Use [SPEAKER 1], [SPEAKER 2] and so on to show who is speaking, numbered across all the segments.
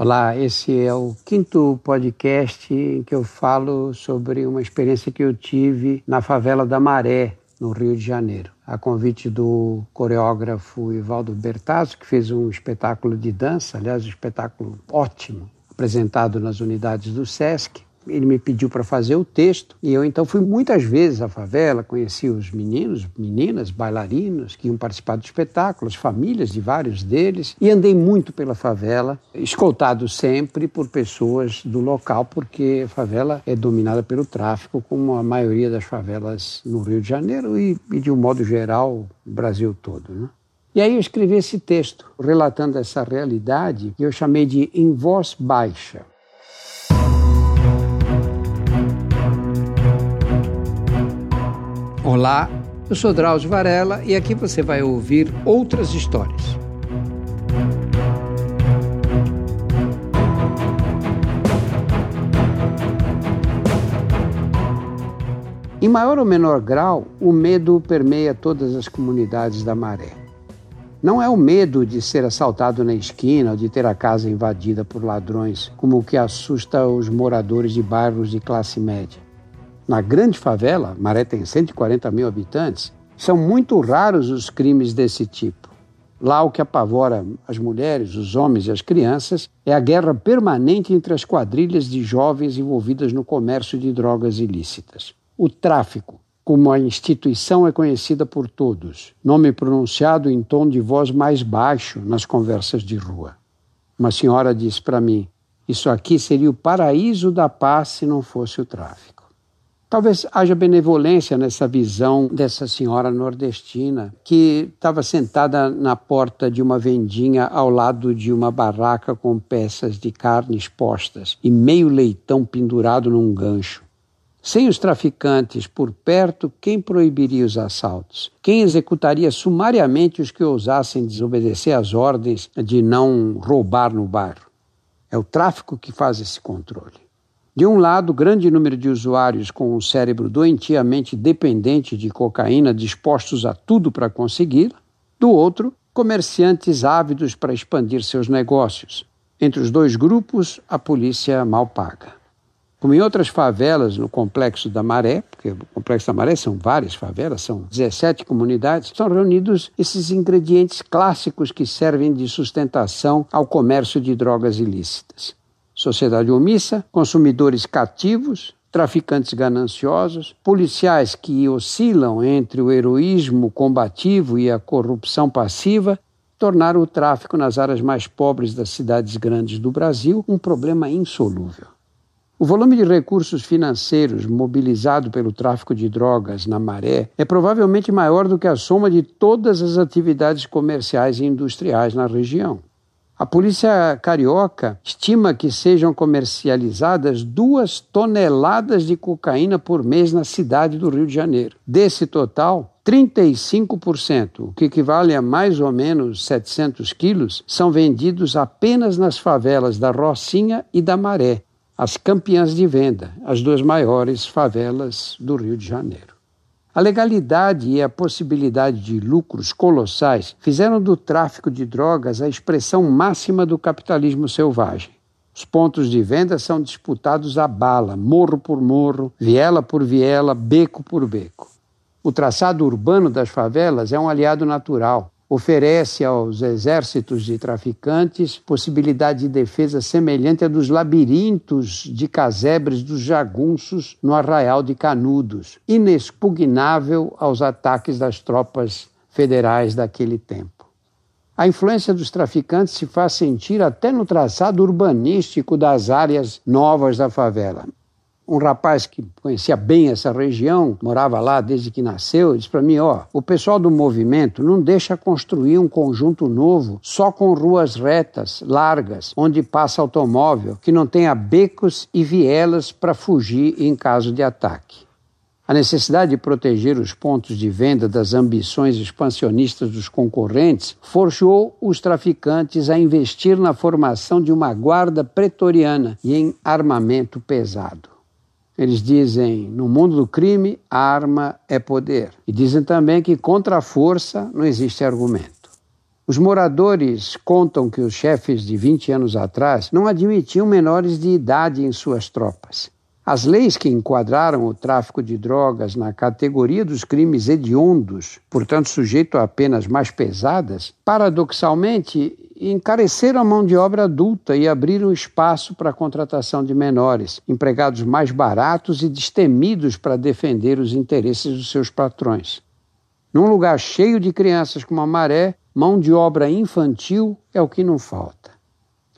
[SPEAKER 1] Olá, esse é o quinto podcast em que eu falo sobre uma experiência que eu tive na favela da Maré, no Rio de Janeiro. A convite do coreógrafo Ivaldo Bertazzo, que fez um espetáculo de dança, aliás, um espetáculo ótimo, apresentado nas unidades do SESC ele me pediu para fazer o texto e eu então fui muitas vezes à favela, conheci os meninos, meninas, bailarinos que iam participar do espetáculo, as famílias de vários deles e andei muito pela favela, escoltado sempre por pessoas do local, porque a favela é dominada pelo tráfico, como a maioria das favelas no Rio de Janeiro e, e de um modo geral, o Brasil todo. Né? E aí eu escrevi esse texto, relatando essa realidade que eu chamei de Em Voz Baixa. Olá, eu sou Drauzio Varela e aqui você vai ouvir outras histórias. Em maior ou menor grau, o medo permeia todas as comunidades da maré. Não é o medo de ser assaltado na esquina ou de ter a casa invadida por ladrões, como o que assusta os moradores de bairros de classe média. Na grande favela, Maré tem 140 mil habitantes, são muito raros os crimes desse tipo. Lá o que apavora as mulheres, os homens e as crianças é a guerra permanente entre as quadrilhas de jovens envolvidas no comércio de drogas ilícitas. O tráfico, como a instituição é conhecida por todos, nome pronunciado em tom de voz mais baixo nas conversas de rua. Uma senhora disse para mim: Isso aqui seria o paraíso da paz se não fosse o tráfico. Talvez haja benevolência nessa visão dessa senhora nordestina que estava sentada na porta de uma vendinha ao lado de uma barraca com peças de carne expostas e meio leitão pendurado num gancho. Sem os traficantes por perto, quem proibiria os assaltos? Quem executaria sumariamente os que ousassem desobedecer às ordens de não roubar no bairro? É o tráfico que faz esse controle. De um lado, grande número de usuários com o cérebro doentiamente dependente de cocaína dispostos a tudo para consegui-la. Do outro, comerciantes ávidos para expandir seus negócios. Entre os dois grupos, a polícia mal paga. Como em outras favelas no Complexo da Maré, porque o Complexo da Maré são várias favelas, são 17 comunidades, são reunidos esses ingredientes clássicos que servem de sustentação ao comércio de drogas ilícitas sociedade omissa, consumidores cativos, traficantes gananciosos, policiais que oscilam entre o heroísmo combativo e a corrupção passiva, tornaram o tráfico nas áreas mais pobres das cidades grandes do Brasil um problema insolúvel. O volume de recursos financeiros mobilizado pelo tráfico de drogas na maré é provavelmente maior do que a soma de todas as atividades comerciais e industriais na região. A polícia carioca estima que sejam comercializadas duas toneladas de cocaína por mês na cidade do Rio de Janeiro. Desse total, 35%, o que equivale a mais ou menos 700 quilos, são vendidos apenas nas favelas da Rocinha e da Maré, as campeãs de venda, as duas maiores favelas do Rio de Janeiro. A legalidade e a possibilidade de lucros colossais fizeram do tráfico de drogas a expressão máxima do capitalismo selvagem. Os pontos de venda são disputados a bala, morro por morro, viela por viela, beco por beco. O traçado urbano das favelas é um aliado natural oferece aos exércitos de traficantes possibilidade de defesa semelhante à dos labirintos de casebres dos jagunços no arraial de Canudos, inexpugnável aos ataques das tropas federais daquele tempo. A influência dos traficantes se faz sentir até no traçado urbanístico das áreas novas da favela um rapaz que conhecia bem essa região, morava lá desde que nasceu, disse para mim: ó, o pessoal do movimento não deixa construir um conjunto novo só com ruas retas, largas, onde passa automóvel, que não tenha becos e vielas para fugir em caso de ataque. A necessidade de proteger os pontos de venda das ambições expansionistas dos concorrentes forçou os traficantes a investir na formação de uma guarda pretoriana e em armamento pesado. Eles dizem: no mundo do crime, arma é poder. E dizem também que contra a força não existe argumento. Os moradores contam que os chefes de 20 anos atrás não admitiam menores de idade em suas tropas. As leis que enquadraram o tráfico de drogas na categoria dos crimes hediondos, portanto sujeito a penas mais pesadas, paradoxalmente encareceram a mão de obra adulta e abriram espaço para a contratação de menores, empregados mais baratos e destemidos para defender os interesses dos seus patrões. Num lugar cheio de crianças como a maré, mão de obra infantil é o que não falta.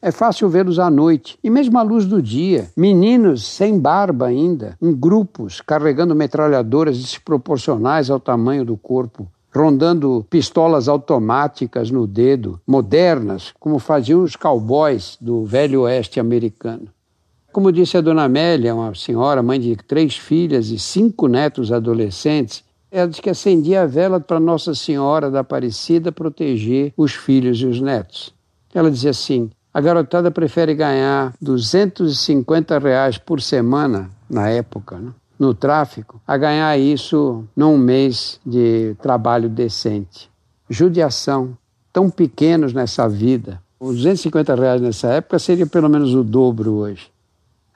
[SPEAKER 1] É fácil vê-los à noite e mesmo à luz do dia. Meninos sem barba ainda, em grupos, carregando metralhadoras desproporcionais ao tamanho do corpo, rondando pistolas automáticas no dedo, modernas, como faziam os cowboys do velho oeste americano. Como disse a dona Amélia, uma senhora, mãe de três filhas e cinco netos adolescentes, ela disse que acendia a vela para Nossa Senhora da Aparecida proteger os filhos e os netos. Ela dizia assim: a garotada prefere ganhar 250 reais por semana na época, né? No tráfico, a ganhar isso num mês de trabalho decente. Judiação, tão pequenos nessa vida. Os 250 reais nessa época seria pelo menos o dobro hoje.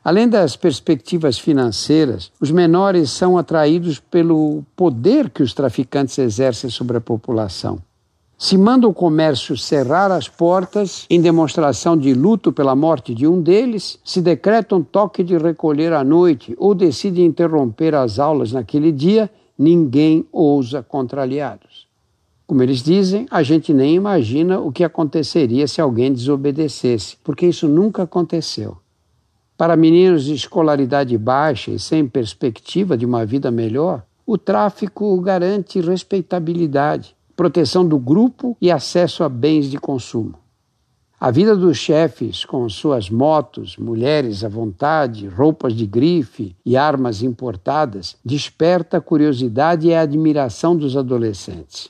[SPEAKER 1] Além das perspectivas financeiras, os menores são atraídos pelo poder que os traficantes exercem sobre a população. Se manda o comércio cerrar as portas em demonstração de luto pela morte de um deles, se decreta um toque de recolher à noite ou decide interromper as aulas naquele dia, ninguém ousa contra aliados. Como eles dizem, a gente nem imagina o que aconteceria se alguém desobedecesse, porque isso nunca aconteceu. Para meninos de escolaridade baixa e sem perspectiva de uma vida melhor, o tráfico garante respeitabilidade proteção do grupo e acesso a bens de consumo. A vida dos chefes, com suas motos, mulheres à vontade, roupas de grife e armas importadas, desperta a curiosidade e a admiração dos adolescentes.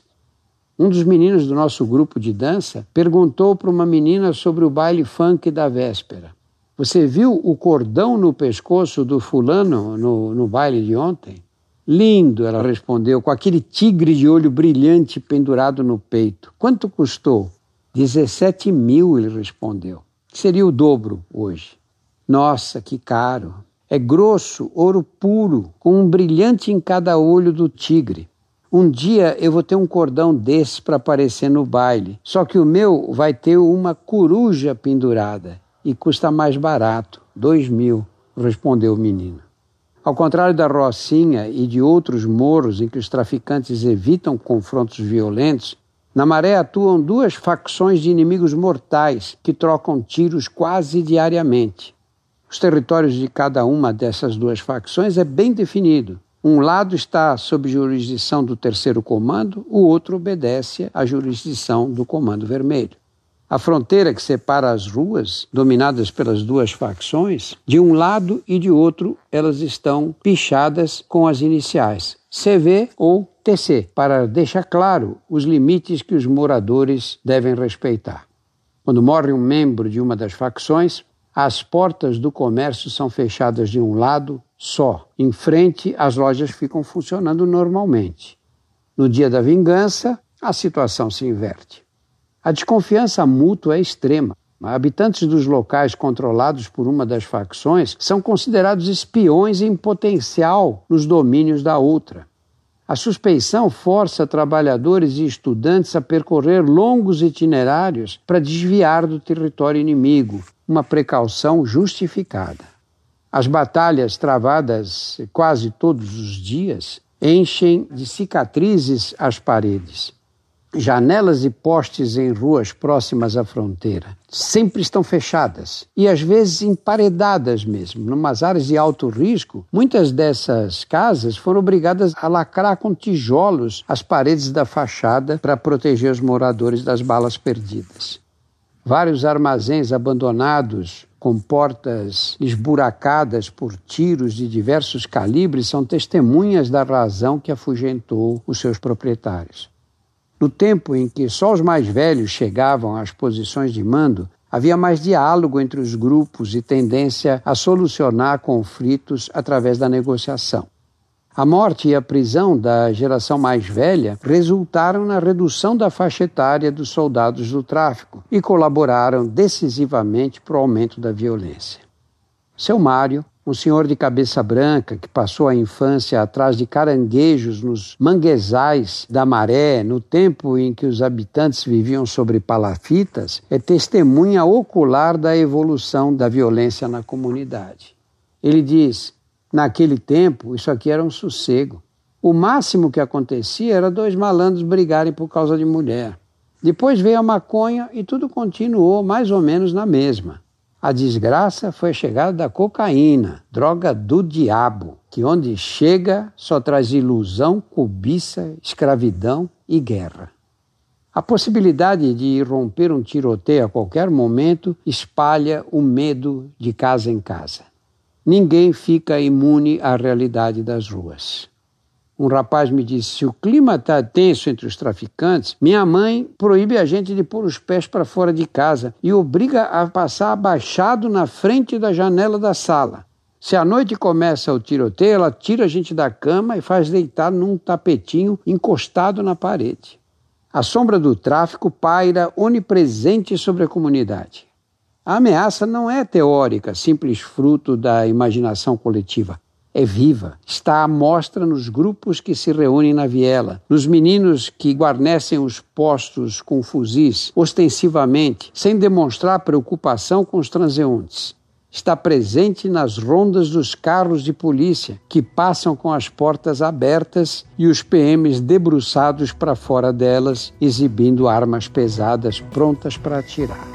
[SPEAKER 1] Um dos meninos do nosso grupo de dança perguntou para uma menina sobre o baile funk da véspera. Você viu o cordão no pescoço do fulano no, no baile de ontem? Lindo, ela respondeu, com aquele tigre de olho brilhante pendurado no peito. Quanto custou? 17 mil, ele respondeu. Seria o dobro hoje. Nossa, que caro. É grosso, ouro puro, com um brilhante em cada olho do tigre. Um dia eu vou ter um cordão desse para aparecer no baile, só que o meu vai ter uma coruja pendurada e custa mais barato, dois mil, respondeu o menino. Ao contrário da Rocinha e de outros morros em que os traficantes evitam confrontos violentos, na Maré atuam duas facções de inimigos mortais que trocam tiros quase diariamente. Os territórios de cada uma dessas duas facções é bem definido. Um lado está sob jurisdição do terceiro comando, o outro obedece à jurisdição do comando vermelho. A fronteira que separa as ruas, dominadas pelas duas facções, de um lado e de outro, elas estão pichadas com as iniciais CV ou TC, para deixar claro os limites que os moradores devem respeitar. Quando morre um membro de uma das facções, as portas do comércio são fechadas de um lado só. Em frente, as lojas ficam funcionando normalmente. No dia da vingança, a situação se inverte. A desconfiança mútua é extrema. Habitantes dos locais controlados por uma das facções são considerados espiões em potencial nos domínios da outra. A suspeição força trabalhadores e estudantes a percorrer longos itinerários para desviar do território inimigo, uma precaução justificada. As batalhas travadas quase todos os dias enchem de cicatrizes as paredes. Janelas e postes em ruas próximas à fronteira sempre estão fechadas e às vezes emparedadas mesmo. Numas áreas de alto risco, muitas dessas casas foram obrigadas a lacrar com tijolos as paredes da fachada para proteger os moradores das balas perdidas. Vários armazéns abandonados com portas esburacadas por tiros de diversos calibres são testemunhas da razão que afugentou os seus proprietários. No tempo em que só os mais velhos chegavam às posições de mando, havia mais diálogo entre os grupos e tendência a solucionar conflitos através da negociação. A morte e a prisão da geração mais velha resultaram na redução da faixa etária dos soldados do tráfico e colaboraram decisivamente para o aumento da violência. Seu Mário, um senhor de cabeça branca que passou a infância atrás de caranguejos nos manguezais da maré, no tempo em que os habitantes viviam sobre palafitas, é testemunha ocular da evolução da violência na comunidade. Ele diz: Naquele tempo, isso aqui era um sossego. O máximo que acontecia era dois malandros brigarem por causa de mulher. Depois veio a maconha e tudo continuou mais ou menos na mesma. A desgraça foi a chegada da cocaína, droga do diabo, que onde chega só traz ilusão, cobiça, escravidão e guerra. A possibilidade de irromper um tiroteio a qualquer momento espalha o medo de casa em casa. Ninguém fica imune à realidade das ruas. Um rapaz me disse: se o clima está tenso entre os traficantes, minha mãe proíbe a gente de pôr os pés para fora de casa e obriga a passar abaixado na frente da janela da sala. Se à noite começa o tiroteio, ela tira a gente da cama e faz deitar num tapetinho encostado na parede. A sombra do tráfico paira onipresente sobre a comunidade. A ameaça não é teórica, simples fruto da imaginação coletiva. É viva, está à mostra nos grupos que se reúnem na viela, nos meninos que guarnecem os postos com fuzis, ostensivamente, sem demonstrar preocupação com os transeuntes. Está presente nas rondas dos carros de polícia, que passam com as portas abertas e os PMs debruçados para fora delas, exibindo armas pesadas prontas para atirar.